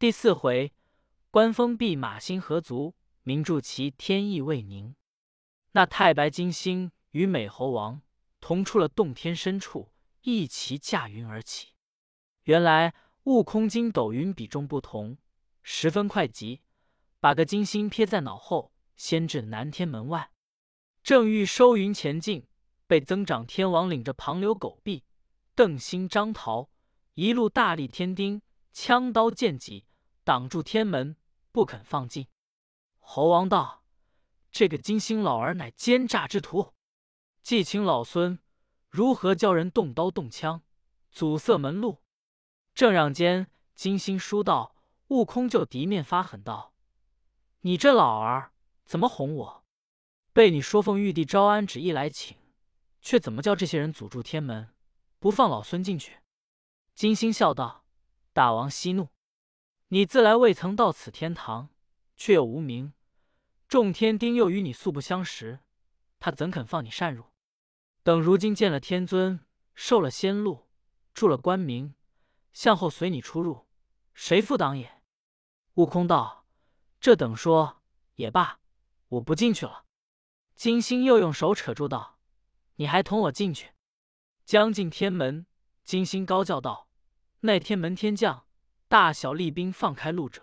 第四回，官封弼马心何足，名著其天意未宁。那太白金星与美猴王同出了洞天深处，一齐驾云而起。原来悟空筋斗云比重不同，十分快急，把个金星撇在脑后，先至南天门外。正欲收云前进，被增长天王领着旁流狗臂、邓星、张桃一路大力天丁，枪刀剑戟。挡住天门，不肯放进。猴王道：“这个金星老儿乃奸诈之徒，既请老孙如何教人动刀动枪，阻塞门路？”正让间，金星书道：“悟空就敌面发狠道：‘你这老儿怎么哄我？被你说奉玉帝招安旨意来请，却怎么叫这些人阻住天门，不放老孙进去？’”金星笑道：“大王息怒。”你自来未曾到此天堂，却又无名，众天丁又与你素不相识，他怎肯放你擅入？等如今见了天尊，受了仙禄，住了官名，向后随你出入，谁负挡也？悟空道：“这等说也罢，我不进去了。”金星又用手扯住道：“你还同我进去？”将进天门，金星高叫道：“那天门天将！”大小厉兵放开路者，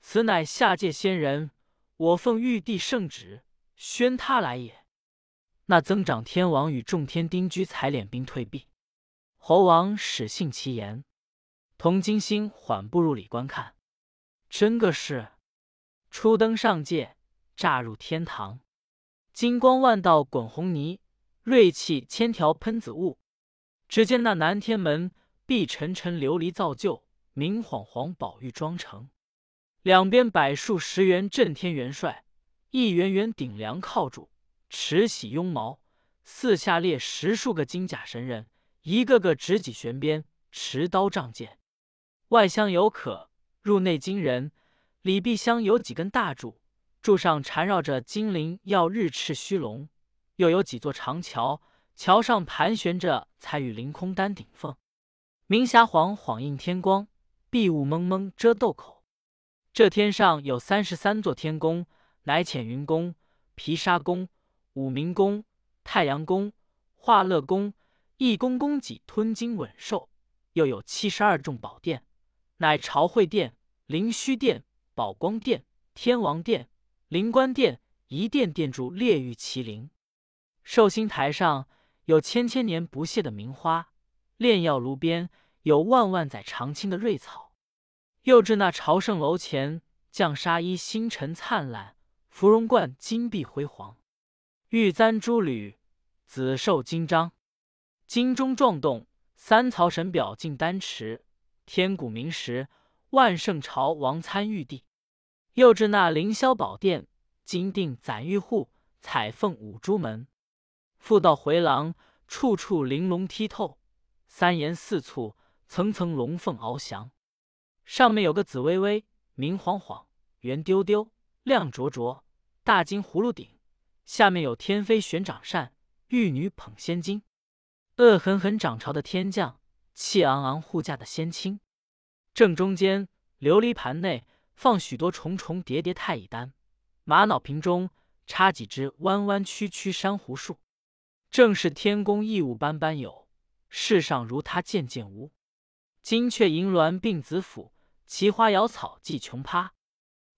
此乃下界仙人，我奉玉帝圣旨宣他来也。那增长天王与众天丁居才敛兵退避，猴王始信其言，同金星缓步入里观看。真个是初登上界，乍入天堂，金光万道滚红泥，锐气千条喷紫雾。只见那南天门碧沉沉琉璃造就。明晃晃宝玉妆成，两边百数十员震天元帅，一员员顶梁靠住，持喜拥矛；四下列十数个金甲神人，一个个执戟悬鞭，持刀仗剑。外乡有可，入内金人；里壁厢有几根大柱，柱上缠绕着金鳞耀日赤须龙，又有几座长桥，桥上盘旋着彩羽凌空丹顶凤，明霞晃晃映天光。碧雾蒙蒙遮豆口，这天上有三十三座天宫，乃浅云宫、毗沙宫、武明宫、太阳宫、化乐宫、一宫宫脊吞金稳兽，又有七十二众宝殿，乃朝会殿、灵虚殿、宝光殿、天王殿、灵官殿，一殿殿住烈玉麒麟。寿星台上有千千年不谢的名花，炼药炉边。有万万载长青的瑞草，又至那朝圣楼前，绛纱衣星辰灿烂，芙蓉冠金碧辉煌，玉簪珠履，紫绶金章，金钟撞动，三曹神表尽丹池，天鼓鸣时，万圣朝王参玉帝。又至那凌霄宝殿，金锭攒玉户，彩凤舞朱门，复到回廊，处处玲珑剔透，三檐四簇。层层龙凤翱翔，上面有个紫微微、明晃晃、圆丢丢、亮灼灼大金葫芦顶，下面有天妃悬掌扇，玉女捧仙金，恶狠狠掌朝的天将，气昂昂护驾的仙卿。正中间琉璃盘内放许多重重叠叠太乙丹，玛瑙瓶中插几枝弯弯曲曲珊瑚树，正是天宫异物般般有，世上如他件件无。金雀银鸾并紫府，奇花瑶草寄琼葩。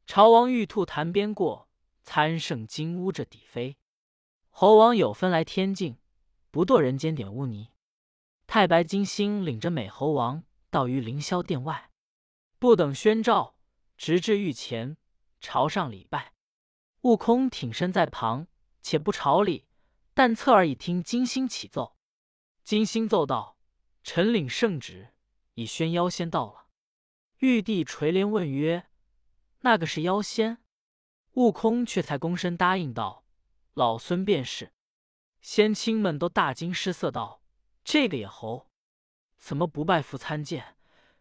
朝王玉兔潭边过，参圣金乌着底飞。猴王有分来天境，不堕人间点污泥。太白金星领着美猴王到于凌霄殿外，不等宣召，直至御前朝上礼拜。悟空挺身在旁，且不朝礼，但侧耳一听金星启奏。金星奏道：“臣领圣旨。”已宣妖仙到了，玉帝垂帘问曰：“那个是妖仙？”悟空却才躬身答应道：“老孙便是。”仙亲们都大惊失色道：“这个野猴，怎么不拜服参见？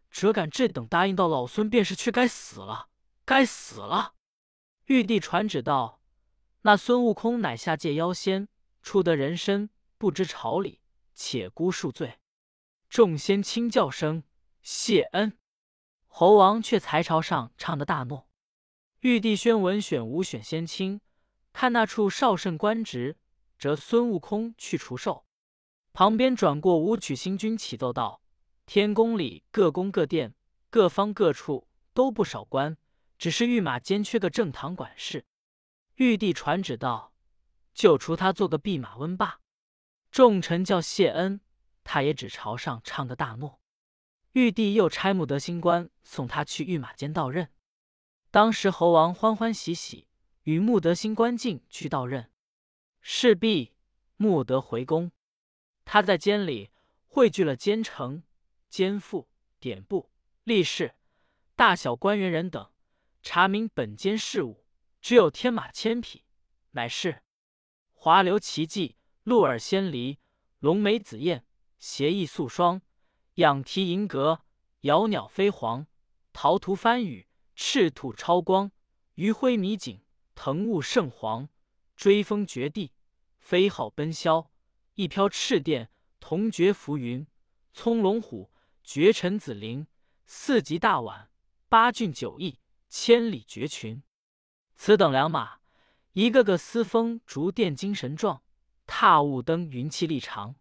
折敢这等答应到老孙便是，却该死了！该死了！”玉帝传旨道：“那孙悟空乃下界妖仙，初得人身，不知朝礼，且孤恕罪。”众仙轻叫声谢恩，猴王却才朝上唱的大诺。玉帝宣文选武选仙卿，看那处少圣官职，折孙悟空去除兽。旁边转过武曲星君启奏道：天宫里各宫各殿、各方各处都不少官，只是御马监缺个正堂管事。玉帝传旨道：就除他做个弼马温罢。众臣叫谢恩，他也只朝上唱个大诺。玉帝又差穆德星官送他去御马监到任。当时猴王欢欢喜喜，与穆德星官进去到任。事毕，穆德回宫，他在监里汇聚了监丞、监副、典部、吏士、大小官员人等，查明本监事务，只有天马千匹，乃是华流奇迹、鹿耳仙梨、龙眉紫燕、斜翼素霜、仰蹄银阁、摇鸟飞黄、陶图翻雨。赤土超光，余晖迷景，腾雾圣黄，追风绝地，飞号奔霄，一飘赤电，同绝浮云，葱龙虎，绝尘紫灵，四极大碗，八骏九翼，千里绝群。此等良马，一个个嘶风逐电，精神壮，踏雾登云，气力长。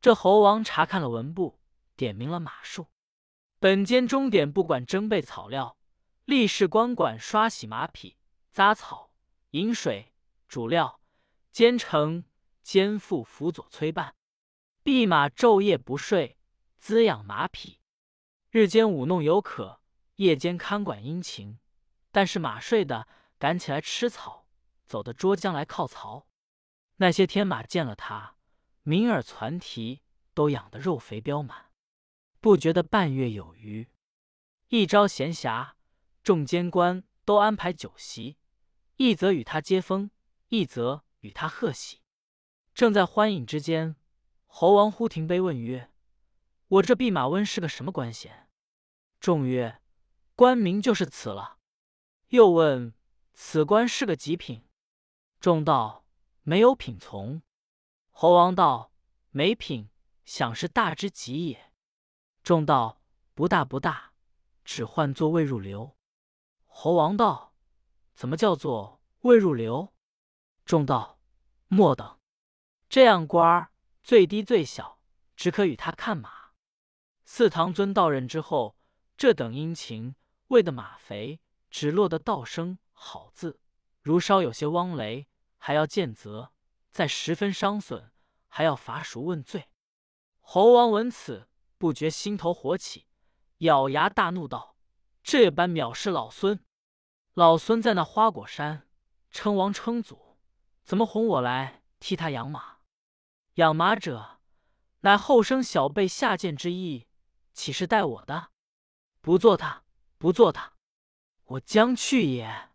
这猴王查看了文部，点明了马术。本间终点不管征备草料。吏士官管刷洗马匹、杂草、饮水、煮料；监丞、监副辅佐催办。弼马昼夜不睡，滋养马匹；日间舞弄游可，夜间看管殷勤。但是马睡的，赶起来吃草；走的捉将来靠槽。那些天马见了他，鸣耳攒蹄，都养得肉肥膘满，不觉得半月有余。一朝闲暇。众监官都安排酒席，一则与他接风，一则与他贺喜。正在欢饮之间，猴王忽停杯问曰：“我这弼马温是个什么官衔？”众曰：“官名就是此了。”又问：“此官是个极品？”众道：“没有品从。”猴王道：“没品，想是大之极也。”众道：“不大不大，只唤作未入流。”猴王道：“怎么叫做未入流？”众道：“莫等，这样官儿最低最小，只可与他看马。四堂尊到任之后，这等殷勤，喂的马肥，只落得道声好字。如稍有些汪雷，还要见责；再十分伤损，还要罚赎问罪。”猴王闻此，不觉心头火起，咬牙大怒道：“这般藐视老孙！”老孙在那花果山称王称祖，怎么哄我来替他养马？养马者乃后生小辈下贱之意，岂是待我的？不做他，不做他，我将去也！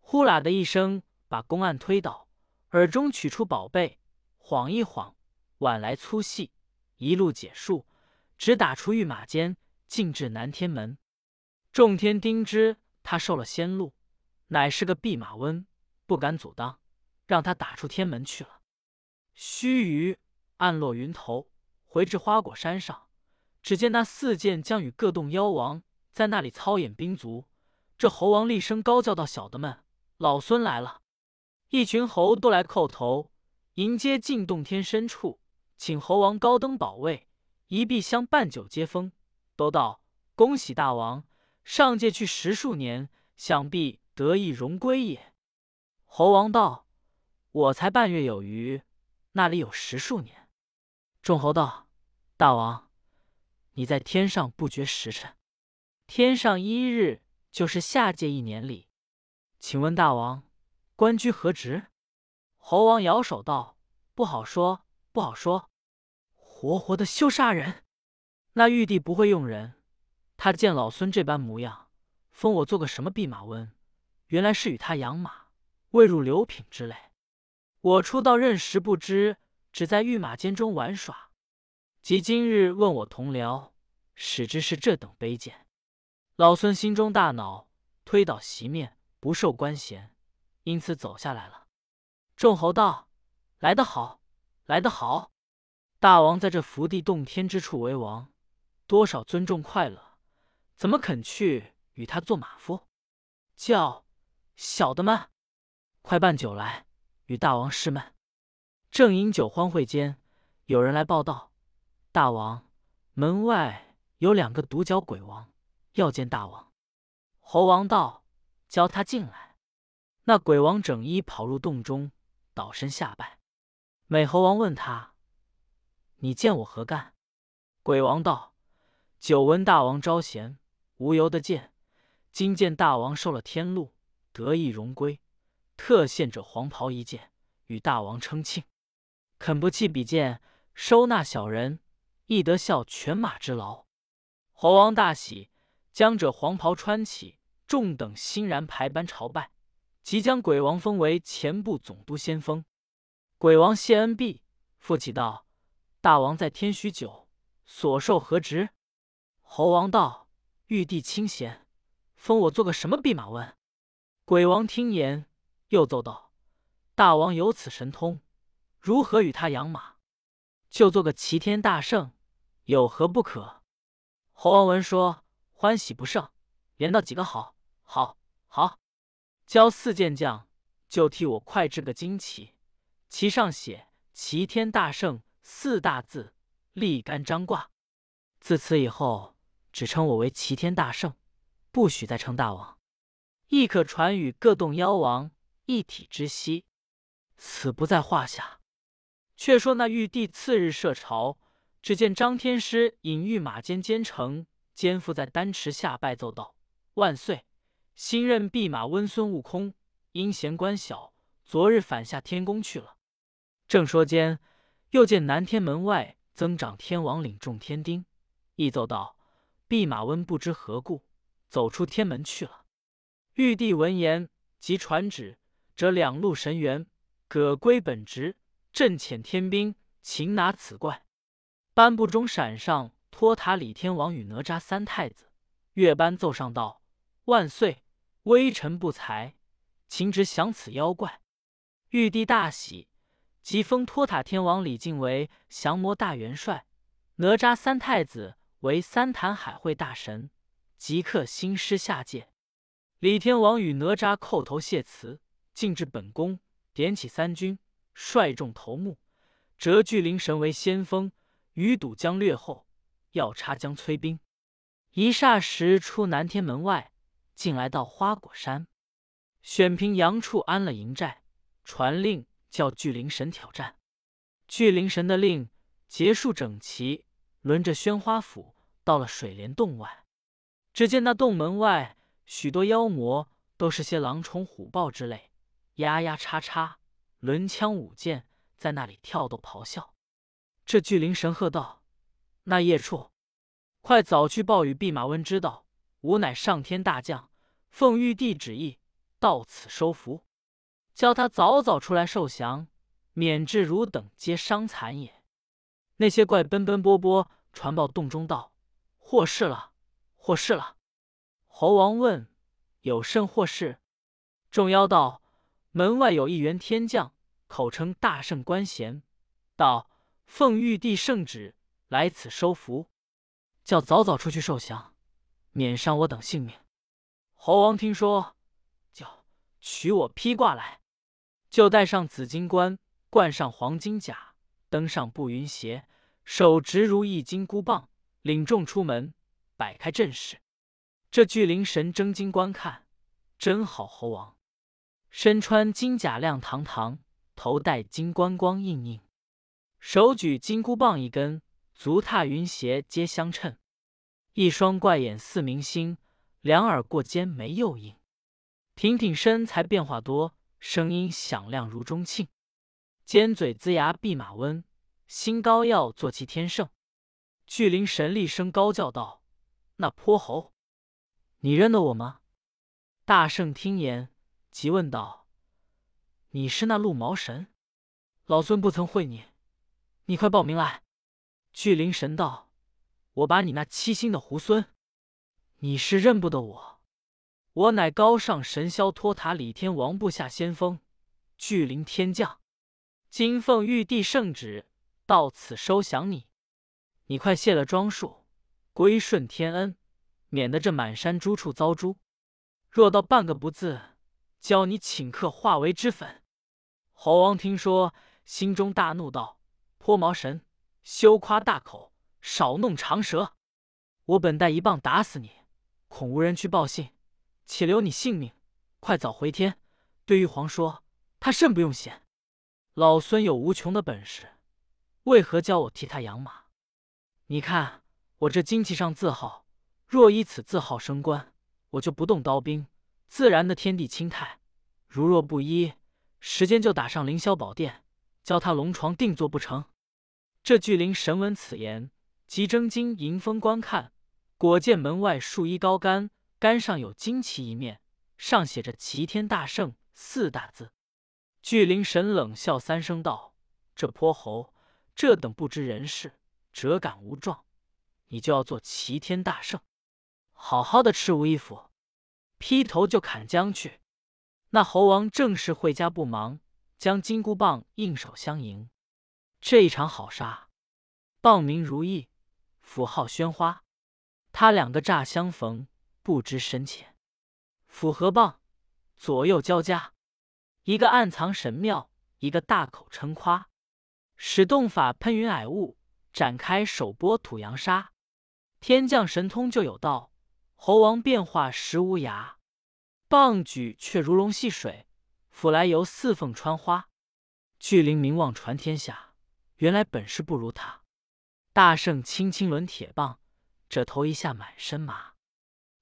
呼啦的一声，把公案推倒，耳中取出宝贝，晃一晃，晚来粗细，一路解数，直打出御马监，进至南天门。众天丁知。他受了仙路，乃是个弼马温，不敢阻挡，让他打出天门去了。须臾，暗落云头，回至花果山上，只见那四剑将与各洞妖王在那里操演兵卒。这猴王厉声高叫道：“小的们，老孙来了！”一群猴都来叩头迎接进洞天深处，请猴王高登宝位，一臂相伴酒接风，都道：“恭喜大王！”上界去十数年，想必得意荣归也。猴王道：“我才半月有余，那里有十数年？”众猴道：“大王，你在天上不觉时辰，天上一日就是下界一年里。请问大王，官居何职？”猴王摇手道：“不好说，不好说，活活的休杀人。那玉帝不会用人。”他见老孙这般模样，封我做个什么弼马温？原来是与他养马，未入流品之类。我初到任时不知，只在御马监中玩耍。即今日问我同僚，使之是这等卑贱。老孙心中大恼，推倒席面，不受官衔，因此走下来了。众猴道：“来得好，来得好！大王在这福地洞天之处为王，多少尊重快乐。”怎么肯去与他做马夫？叫小的们快办酒来，与大王试闷。正饮酒欢会间，有人来报道：大王门外有两个独角鬼王，要见大王。猴王道：“教他进来。”那鬼王整衣跑入洞中，倒身下拜。美猴王问他：“你见我何干？”鬼王道：“久闻大王招贤，无由得见。今见大王受了天禄，得意荣归，特献这黄袍一件，与大王称庆。肯不弃比剑，收纳小人，亦得效犬马之劳。”猴王大喜，将这黄袍穿起，众等欣然排班朝拜，即将鬼王封为前部总督先锋。鬼王谢恩毕，复启道：“大王在天许久。”所受何职？猴王道：“玉帝清闲，封我做个什么弼马温？”鬼王听言，又奏道：“大王有此神通，如何与他养马？就做个齐天大圣，有何不可？”猴王闻说，欢喜不胜，连道几个好，好，好！教四健将，就替我快制个旌旗，旗上写‘齐天大圣’四大字。立杆张挂，自此以后，只称我为齐天大圣，不许再称大王。亦可传与各洞妖王一体之息，此不在话下。却说那玉帝次日设朝，只见张天师引御马监兼程，肩负在丹池下拜奏道：“万岁！新任弼马温孙悟空因嫌官小，昨日返下天宫去了。”正说间，又见南天门外。增长天王领众天丁，亦奏道：“弼马温不知何故，走出天门去了。”玉帝闻言，即传旨，折两路神元，葛归本职，阵遣天兵擒拿此怪。颁布中闪上托塔李天王与哪吒三太子，乐班奏上道：“万岁，微臣不才，请旨降此妖怪。”玉帝大喜。即封托塔天王李靖为降魔大元帅，哪吒三太子为三坛海会大神，即刻新师下界。李天王与哪吒叩头谢辞，进至本宫，点起三军，率众头目，折巨灵神为先锋，余堵将略后，要插将催兵。一霎时出南天门外，进来到花果山，选平阳处安了营寨，传令。叫巨灵神挑战，巨灵神的令结束整齐，轮着宣花府到了水帘洞外。只见那洞门外许多妖魔，都是些狼虫虎豹之类，呀呀叉叉，抡枪舞剑，在那里跳斗咆哮。这巨灵神喝道：“那夜处，快早去报与弼马温知道，吾乃上天大将，奉玉帝旨意到此收服。”叫他早早出来受降，免致汝等皆伤残也。那些怪奔奔波波传报洞中道：“祸事了，祸事了！”猴王问：“有甚祸事？”众妖道：“门外有一员天将，口称大圣官衔，道奉玉帝圣旨来此收服，叫早早出去受降，免伤我等性命。”猴王听说，叫取我披挂来。就带上紫金冠，冠上黄金甲，登上步云鞋，手执如意金箍棒，领众出门，摆开阵势。这巨灵神睁睛观看，真好猴王，身穿金甲亮堂堂，头戴金冠光映映，手举金箍棒一根，足踏云鞋皆相称。一双怪眼似明星，两耳过尖眉又硬，挺挺身材变化多。声音响亮如钟磬，尖嘴龇牙弼马温，心高要做其天圣。巨灵神厉声高叫道：“那泼猴，你认得我吗？”大圣听言，急问道：“你是那鹿毛神？老孙不曾会你，你快报名来。”巨灵神道：“我把你那七星的猢狲，你是认不得我。”我乃高尚神霄托塔李天王部下先锋，巨灵天将，今奉玉帝圣旨到此收降你。你快卸了装束，归顺天恩，免得这满山诸处遭诛。若到半个不字，教你顷刻化为脂粉。”猴王听说，心中大怒，道：“泼毛神，休夸大口，少弄长舌！我本待一棒打死你，恐无人去报信，且留你性命。快早回天，对玉皇说，他甚不用险。老孙有无穷的本事，为何教我替他养马？你看我这旌旗上字号，若依此字号升官，我就不动刀兵，自然的天地清泰；如若不依，时间就打上凌霄宝殿，教他龙床定坐不成？这巨灵神闻此言，即睁睛迎风观看，果见门外树一高杆，杆上有旌旗一面，上写着“齐天大圣”四大字。巨灵神冷笑三声道：“这泼猴，这等不知人事，折敢无状，你就要做齐天大圣？好好的赤无衣服，劈头就砍将去。”那猴王正是会家不忙，将金箍棒应手相迎。这一场好杀，棒名如意，斧号喧哗。他两个乍相逢，不知深浅。斧和棒左右交加，一个暗藏神妙，一个大口称夸。使洞法喷云霭雾，展开手拨土扬沙。天降神通就有道，猴王变化实无涯。棒举却如龙戏水，斧来犹似凤穿花。巨灵名望传天下，原来本事不如他。大圣轻轻抡铁棒，这头一下满身麻。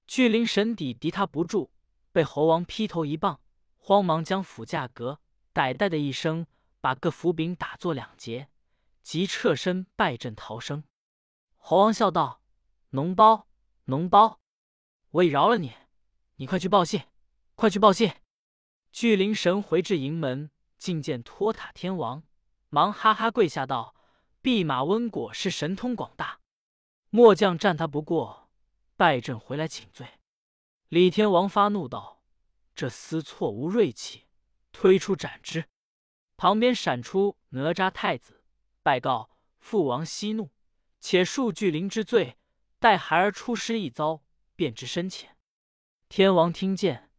巨灵神底敌他不住，被猴王劈头一棒，慌忙将斧架革，歹歹的一声，把个斧柄打作两截，即侧身败阵逃生。猴王笑道：“脓包，脓包，我已饶了你，你快去报信。”快去报信！巨灵神回至营门，觐见托塔天王，忙哈哈跪下道：“弼马温果是神通广大，末将战他不过，败阵回来请罪。”李天王发怒道：“这厮错无锐气，推出斩之！”旁边闪出哪吒太子，拜告父王息怒，且恕巨灵之罪，待孩儿出师一遭，便知深浅。天王听见。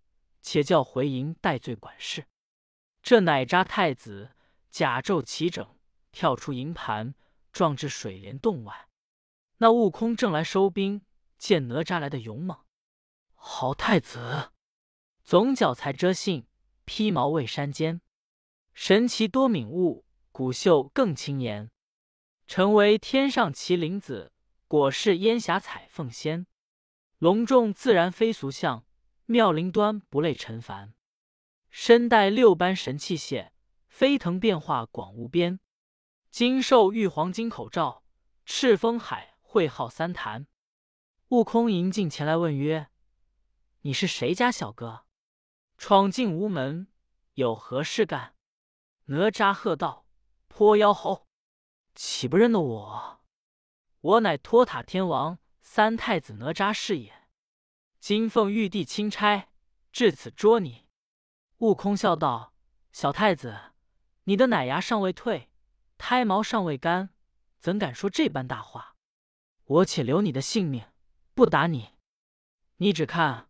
且叫回营戴罪管事。这乃吒太子甲胄齐整，跳出营盘，撞至水帘洞外。那悟空正来收兵，见哪吒来的勇猛，好太子，总脚才遮信，披毛未山间，神奇多敏悟，骨秀更清颜。成为天上麒麟子，果是烟霞彩凤仙，隆重自然非俗相。妙灵端不累尘凡，身带六般神器械，飞腾变化广无边。金兽玉皇金口罩，赤峰海会号三坛。悟空迎进前来问曰：“你是谁家小哥？闯进无门，有何事干？”哪吒喝道：“泼妖猴，岂不认得我？我乃托塔天王三太子哪吒是也。”金凤玉帝钦差至此捉你，悟空笑道：“小太子，你的奶牙尚未退，胎毛尚未干，怎敢说这般大话？我且留你的性命，不打你。你只看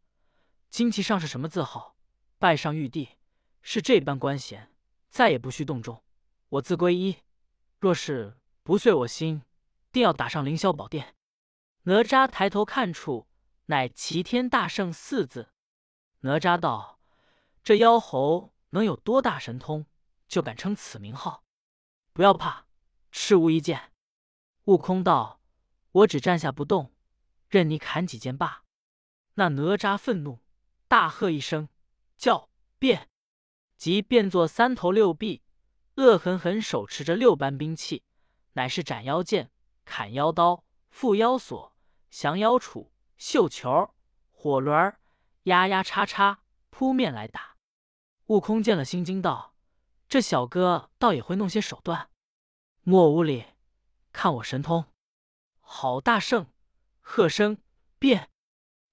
旌旗上是什么字号，拜上玉帝，是这般官衔，再也不需动众。我自归一。若是不遂我心，定要打上凌霄宝殿。”哪吒抬头看处。乃齐天大圣四字。哪吒道：“这妖猴能有多大神通，就敢称此名号？不要怕，赤无一剑。”悟空道：“我只站下不动，任你砍几剑罢。”那哪吒愤怒，大喝一声，叫变，即变作三头六臂，恶狠狠手持着六般兵器，乃是斩妖剑、砍妖刀、缚妖锁、降妖杵。绣球、火轮，压压叉叉，扑面来打。悟空见了，心惊道：“这小哥倒也会弄些手段。”莫无礼，看我神通！好大圣，喝声变，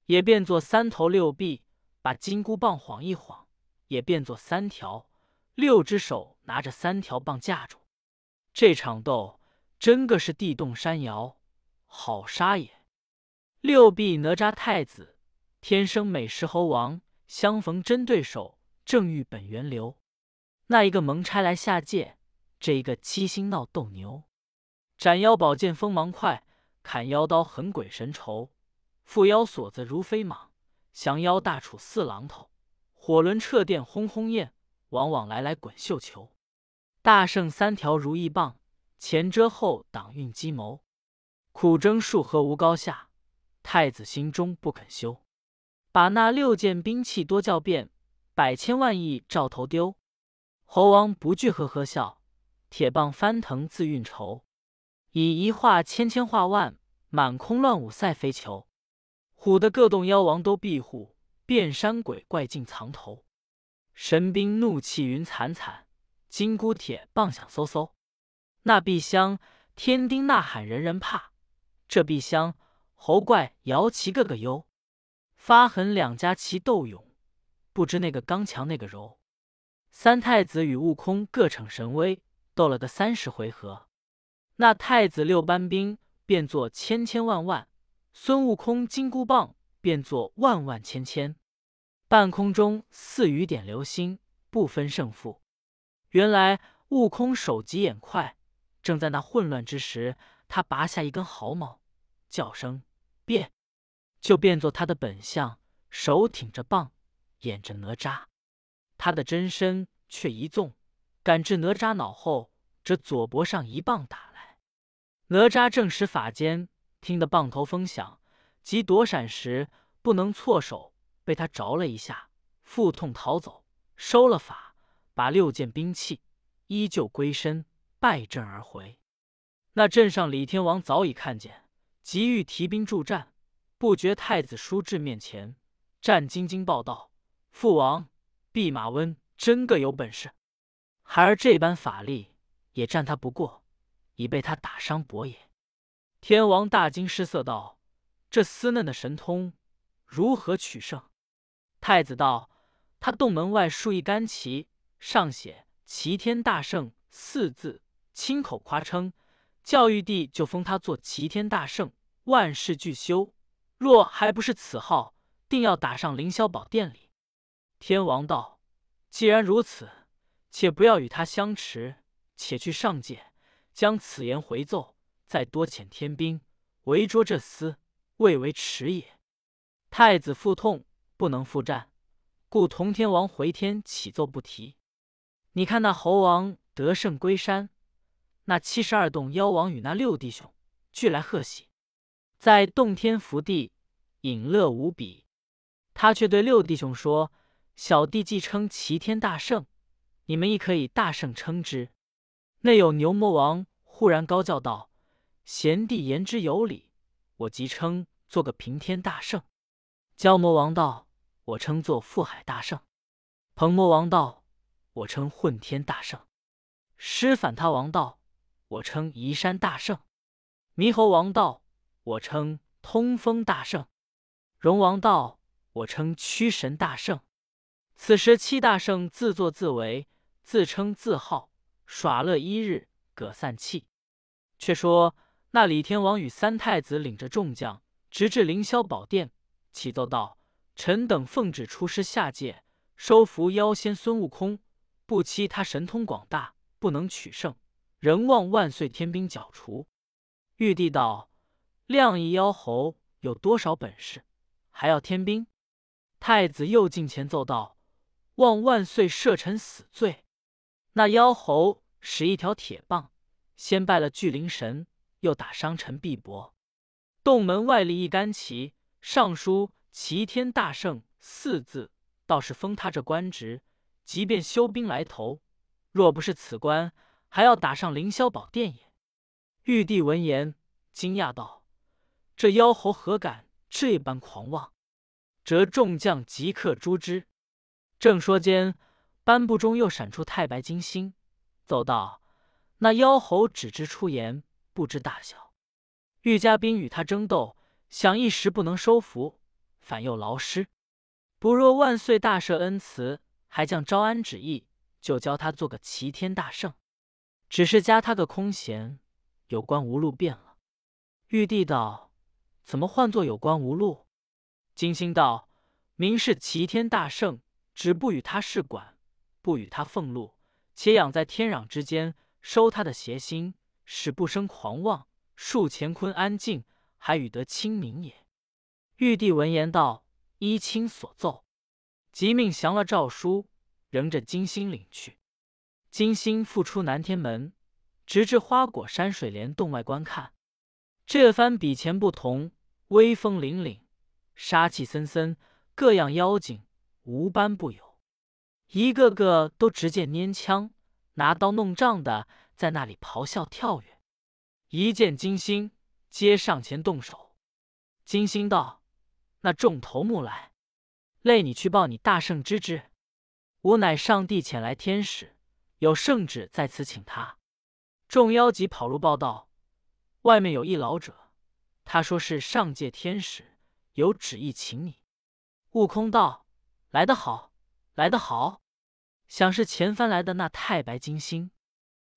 也变作三头六臂，把金箍棒晃一晃，也变作三条，六只手拿着三条棒架住。这场斗真个是地动山摇，好杀也！六臂哪吒太子，天生美食猴王，相逢真对手，正遇本源流。那一个蒙差来下界，这一个七星闹斗牛。斩妖宝剑锋芒快，砍妖刀狠鬼神愁。缚妖锁子如飞蟒，降妖大杵似榔头。火轮掣电轰轰焰，往往来来滚绣球。大圣三条如意棒，前遮后挡运机谋。苦争数合无高下，太子心中不肯休。把那六件兵器多叫变，百千万亿照头丢。猴王不惧呵呵笑，铁棒翻腾自运筹。以一画千千画万，满空乱舞赛飞球。唬得各洞妖王都庇护。遍山鬼怪尽藏头，神兵怒气云惨惨，金箍铁棒响嗖嗖。那壁厢天丁呐喊人人怕，这壁厢猴怪摇旗个个忧。发狠两家齐斗勇，不知那个刚强那个柔。三太子与悟空各逞神威，斗了个三十回合。那太子六班兵变作千千万万，孙悟空金箍棒变作万万千千。半空中似雨点流星，不分胜负。原来悟空手疾眼快，正在那混乱之时，他拔下一根毫毛，叫声变，就变作他的本相，手挺着棒，演着哪吒。他的真身却一纵，赶至哪吒脑后，这左脖上一棒打来。哪吒正使法间，听得棒头风响，急躲闪时不能错手。被他着了一下，腹痛逃走，收了法，把六件兵器依旧归身，败阵而回。那镇上李天王早已看见，急欲提兵助战，不觉太子叔至面前，战兢兢报道：“父王，弼马温真个有本事，孩儿这般法力也战他不过，已被他打伤脖也。”天王大惊失色道：“这厮嫩的神通，如何取胜？”太子道：“他洞门外竖一杆旗，上写‘齐天大圣’四字，亲口夸称，教育帝就封他做齐天大圣，万事俱休。若还不是此号，定要打上凌霄宝殿里。”天王道：“既然如此，且不要与他相持，且去上界，将此言回奏，再多遣天兵围捉这厮，未为迟也。”太子腹痛。不能复战，故同天王回天启奏不提。你看那猴王得胜归山，那七十二洞妖王与那六弟兄俱来贺喜，在洞天福地，隐乐无比。他却对六弟兄说：“小弟既称齐天大圣，你们亦可以大圣称之。”内有牛魔王忽然高叫道：“贤弟言之有理，我即称做个平天大圣。”蛟魔王道。我称作覆海大圣，鹏魔王道；我称混天大圣，师反他王道；我称移山大圣，猕猴王道；我称通风大圣，龙王道；我称驱神大圣。此时七大圣自作自为，自称自号，耍乐一日，葛散气。却说那李天王与三太子领着众将，直至凌霄宝殿，启奏道。臣等奉旨出师下界，收服妖仙孙悟空，不期他神通广大，不能取胜，仍望万岁天兵剿除。玉帝道：“亮一妖猴有多少本事，还要天兵？”太子又进前奏道：“望万岁赦臣死罪。”那妖猴使一条铁棒，先拜了巨灵神，又打伤臣臂膊。洞门外立一杆旗，上书。齐天大圣四字，倒是封他这官职。即便休兵来投，若不是此官，还要打上凌霄宝殿也。玉帝闻言，惊讶道：“这妖猴何敢这般狂妄？”折众将即刻诛之。正说间，颁布中又闪出太白金星，奏道：“那妖猴只知出言，不知大小。玉家兵与他争斗，想一时不能收服。”反又劳师，不若万岁大赦恩慈，还将招安旨意，就教他做个齐天大圣。只是加他个空闲，有关无路变了。玉帝道：“怎么唤作有官无禄？金星道：“明是齐天大圣，只不与他事管，不与他俸禄，且养在天壤之间，收他的邪心，使不生狂妄，树乾坤安静，还与得清明也。”玉帝闻言道：“依卿所奏。”即命降了诏书，仍着金星领去。金星复出南天门，直至花果山水帘洞外观看。这番比前不同，威风凛凛，杀气森森，各样妖精无般不有，一个个都执剑拈枪、拿刀弄杖的，在那里咆哮跳跃。一见金星，皆上前动手。金星道：“那众头目来，累你去报你大圣之之。吾乃上帝遣来天使，有圣旨在此，请他。”众妖即跑入报道。外面有一老者，他说是上界天使，有旨意请你。悟空道：“来得好，来得好！想是前番来的那太白金星。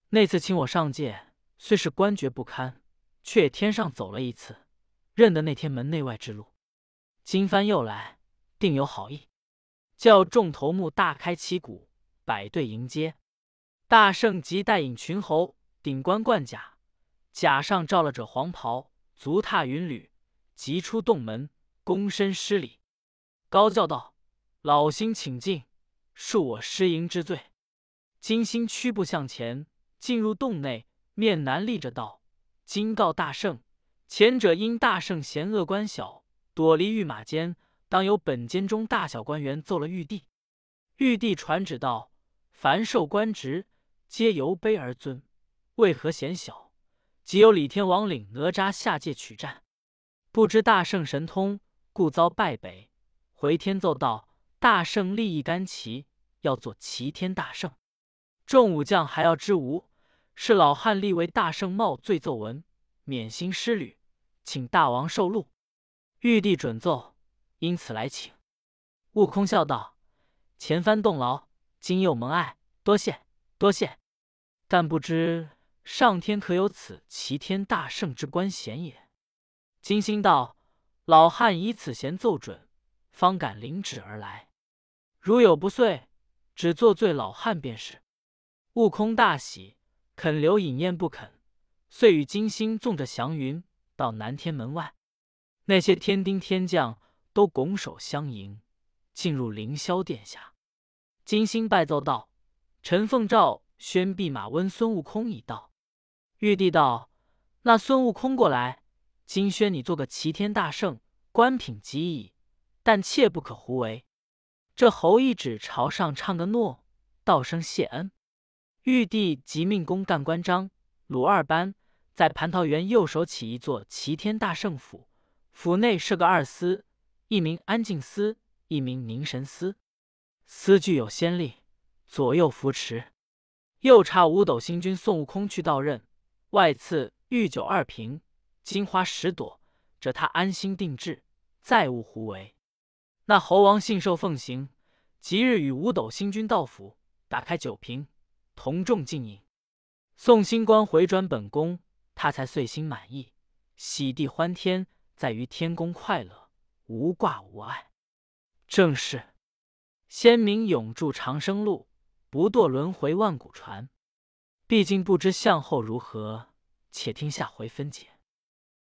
那次请我上界，虽是官爵不堪，却也天上走了一次，认得那天门内外之路。今番又来，定有好意，叫众头目大开旗鼓，摆队迎接。大圣即带引群猴，顶冠冠甲。”甲上罩了着黄袍，足踏云履，急出洞门，躬身施礼，高叫道：“老星请进，恕我失迎之罪。”金星屈步向前，进入洞内，面南立着道：“今告大圣，前者因大圣嫌恶官小，躲离御马监，当由本监中大小官员奏了玉帝。玉帝传旨道：凡受官职，皆由卑而尊，为何嫌小？”即有李天王领哪吒下界取战，不知大圣神通，故遭败北。回天奏道：大圣立一杆旗，要做齐天大圣。众武将还要知吾？是老汉立为大圣冒罪奏文，免心失旅，请大王受禄。玉帝准奏，因此来请。悟空笑道：前番动劳，今又蒙爱，多谢多谢。但不知。上天可有此齐天大圣之官衔也？金星道：“老汉以此衔奏准，方敢领旨而来。如有不遂，只做罪老汉便是。”悟空大喜，肯留饮宴不肯，遂与金星纵着祥云到南天门外。那些天丁天将都拱手相迎，进入凌霄殿下。金星拜奏道：“臣奉诏宣弼马温孙悟空已到。”玉帝道：“那孙悟空过来，今宣你做个齐天大圣，官品极矣，但切不可胡为。”这侯一指朝上唱个诺，道声谢恩。玉帝即命公干关张、鲁二班在蟠桃园右手起一座齐天大圣府，府内设个二司，一名安静司，一名凝神司。司具有先例，左右扶持。又差五斗星君送悟空去到任。外赐御酒二瓶，金花十朵，这他安心定制，再无胡为。那猴王信受奉行，即日与五斗星君到府，打开酒瓶，同众尽饮。送星官回转本宫，他才遂心满意，喜地欢天，在于天宫快乐，无挂无碍。正是仙名永驻长生路，不堕轮回万古传。毕竟不知向后如何，且听下回分解。